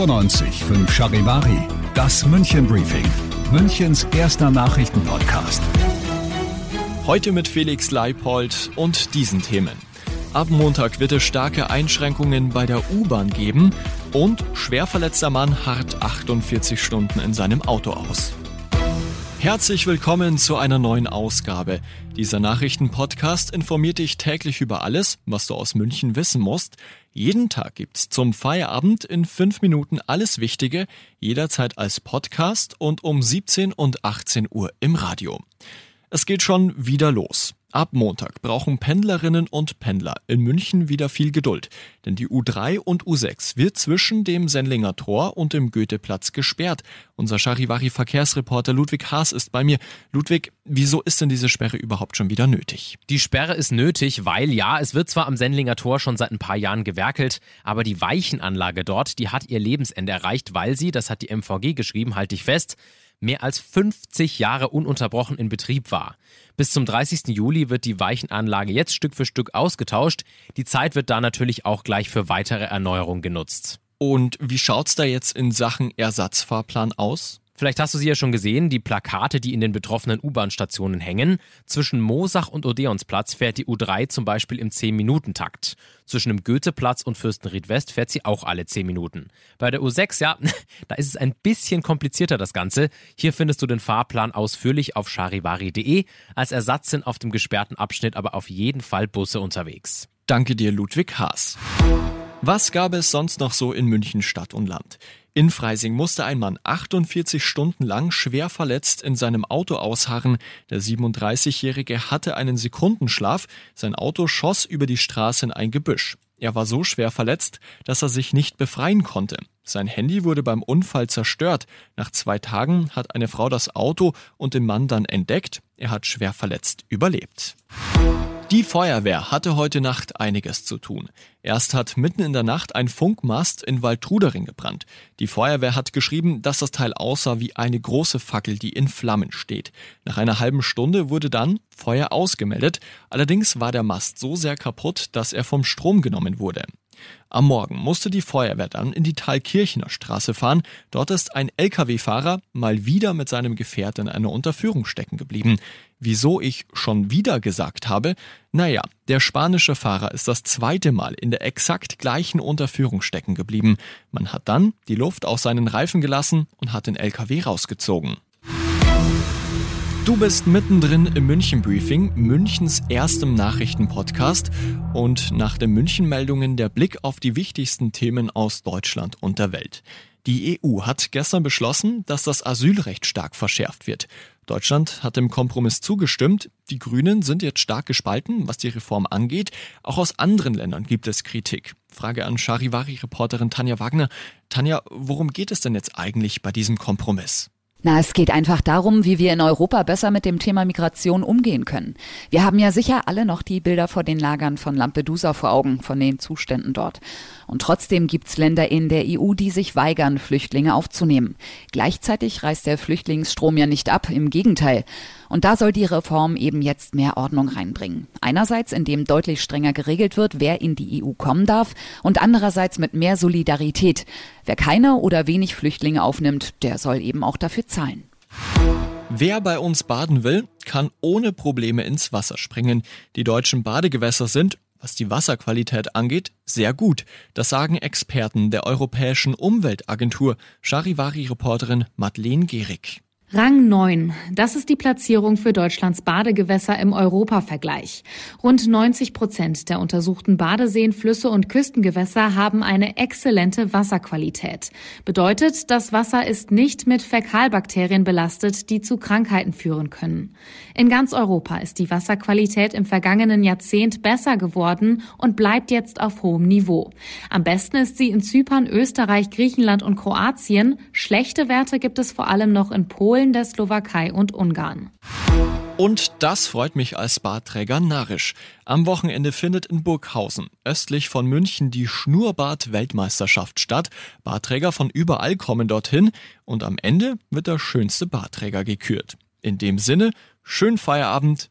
95 5 Charivari, das München Briefing, Münchens erster Nachrichtenpodcast. Heute mit Felix Leipold und diesen Themen. Ab Montag wird es starke Einschränkungen bei der U-Bahn geben und schwerverletzter Mann hart 48 Stunden in seinem Auto aus. Herzlich willkommen zu einer neuen Ausgabe. Dieser Nachrichtenpodcast informiert dich täglich über alles, was du aus München wissen musst. Jeden Tag gibt's zum Feierabend in fünf Minuten alles Wichtige, jederzeit als Podcast und um 17 und 18 Uhr im Radio. Es geht schon wieder los. Ab Montag brauchen Pendlerinnen und Pendler in München wieder viel Geduld, denn die U3 und U6 wird zwischen dem Sendlinger Tor und dem Goetheplatz gesperrt. Unser Charivari-Verkehrsreporter Ludwig Haas ist bei mir. Ludwig, wieso ist denn diese Sperre überhaupt schon wieder nötig? Die Sperre ist nötig, weil ja, es wird zwar am Sendlinger Tor schon seit ein paar Jahren gewerkelt, aber die Weichenanlage dort, die hat ihr Lebensende erreicht, weil sie, das hat die MVG geschrieben, halte ich fest, mehr als 50 Jahre ununterbrochen in Betrieb war. Bis zum 30. Juli wird die Weichenanlage jetzt Stück für Stück ausgetauscht. Die Zeit wird da natürlich auch gleich für weitere Erneuerung genutzt. Und wie schaut's da jetzt in Sachen Ersatzfahrplan aus? Vielleicht hast du sie ja schon gesehen, die Plakate, die in den betroffenen U-Bahn-Stationen hängen. Zwischen Moosach und Odeonsplatz fährt die U3 zum Beispiel im 10-Minuten-Takt. Zwischen dem Goetheplatz und Fürstenried West fährt sie auch alle 10 Minuten. Bei der U6, ja, da ist es ein bisschen komplizierter das Ganze. Hier findest du den Fahrplan ausführlich auf charivari.de. Als Ersatz sind auf dem gesperrten Abschnitt aber auf jeden Fall Busse unterwegs. Danke dir, Ludwig Haas. Was gab es sonst noch so in München Stadt und Land? In Freising musste ein Mann 48 Stunden lang schwer verletzt in seinem Auto ausharren. Der 37-Jährige hatte einen Sekundenschlaf. Sein Auto schoss über die Straße in ein Gebüsch. Er war so schwer verletzt, dass er sich nicht befreien konnte. Sein Handy wurde beim Unfall zerstört. Nach zwei Tagen hat eine Frau das Auto und den Mann dann entdeckt. Er hat schwer verletzt überlebt. Die Feuerwehr hatte heute Nacht einiges zu tun. Erst hat mitten in der Nacht ein Funkmast in Waldrudering gebrannt. Die Feuerwehr hat geschrieben, dass das Teil aussah wie eine große Fackel, die in Flammen steht. Nach einer halben Stunde wurde dann Feuer ausgemeldet. Allerdings war der Mast so sehr kaputt, dass er vom Strom genommen wurde. Am Morgen musste die Feuerwehr dann in die Thalkirchener Straße fahren. Dort ist ein Lkw-Fahrer mal wieder mit seinem Gefährt in einer Unterführung stecken geblieben. Wieso ich schon wieder gesagt habe? Naja, der spanische Fahrer ist das zweite Mal in der exakt gleichen Unterführung stecken geblieben. Man hat dann die Luft aus seinen Reifen gelassen und hat den Lkw rausgezogen. Du bist mittendrin im München Briefing, Münchens erstem Nachrichtenpodcast und nach den München Meldungen der Blick auf die wichtigsten Themen aus Deutschland und der Welt. Die EU hat gestern beschlossen, dass das Asylrecht stark verschärft wird. Deutschland hat dem Kompromiss zugestimmt. Die Grünen sind jetzt stark gespalten, was die Reform angeht. Auch aus anderen Ländern gibt es Kritik. Frage an Charivari-Reporterin Tanja Wagner. Tanja, worum geht es denn jetzt eigentlich bei diesem Kompromiss? Na, es geht einfach darum, wie wir in Europa besser mit dem Thema Migration umgehen können. Wir haben ja sicher alle noch die Bilder vor den Lagern von Lampedusa vor Augen, von den Zuständen dort. Und trotzdem gibt's Länder in der EU, die sich weigern, Flüchtlinge aufzunehmen. Gleichzeitig reißt der Flüchtlingsstrom ja nicht ab, im Gegenteil. Und da soll die Reform eben jetzt mehr Ordnung reinbringen. Einerseits, indem deutlich strenger geregelt wird, wer in die EU kommen darf, und andererseits mit mehr Solidarität. Wer keine oder wenig Flüchtlinge aufnimmt, der soll eben auch dafür zahlen. Wer bei uns baden will, kann ohne Probleme ins Wasser springen. Die deutschen Badegewässer sind Was die Wasserqualität angeht, sehr gut. Das sagen Experten der Europäischen Umweltagentur, Charivari-Reporterin Madeleine Gehrig. Rang 9. Das ist die Platzierung für Deutschlands Badegewässer im Europavergleich. Rund 90 Prozent der untersuchten Badeseen, Flüsse und Küstengewässer haben eine exzellente Wasserqualität. Bedeutet, das Wasser ist nicht mit Fäkalbakterien belastet, die zu Krankheiten führen können. In ganz Europa ist die Wasserqualität im vergangenen Jahrzehnt besser geworden und bleibt jetzt auf hohem Niveau. Am besten ist sie in Zypern, Österreich, Griechenland und Kroatien. Schlechte Werte gibt es vor allem noch in Polen, Polen, der Slowakei und Ungarn. Und das freut mich als Barträger narrisch. Am Wochenende findet in Burghausen, östlich von München, die Schnurrbart-Weltmeisterschaft statt. Barträger von überall kommen dorthin und am Ende wird der schönste Barträger gekürt. In dem Sinne, schönen Feierabend.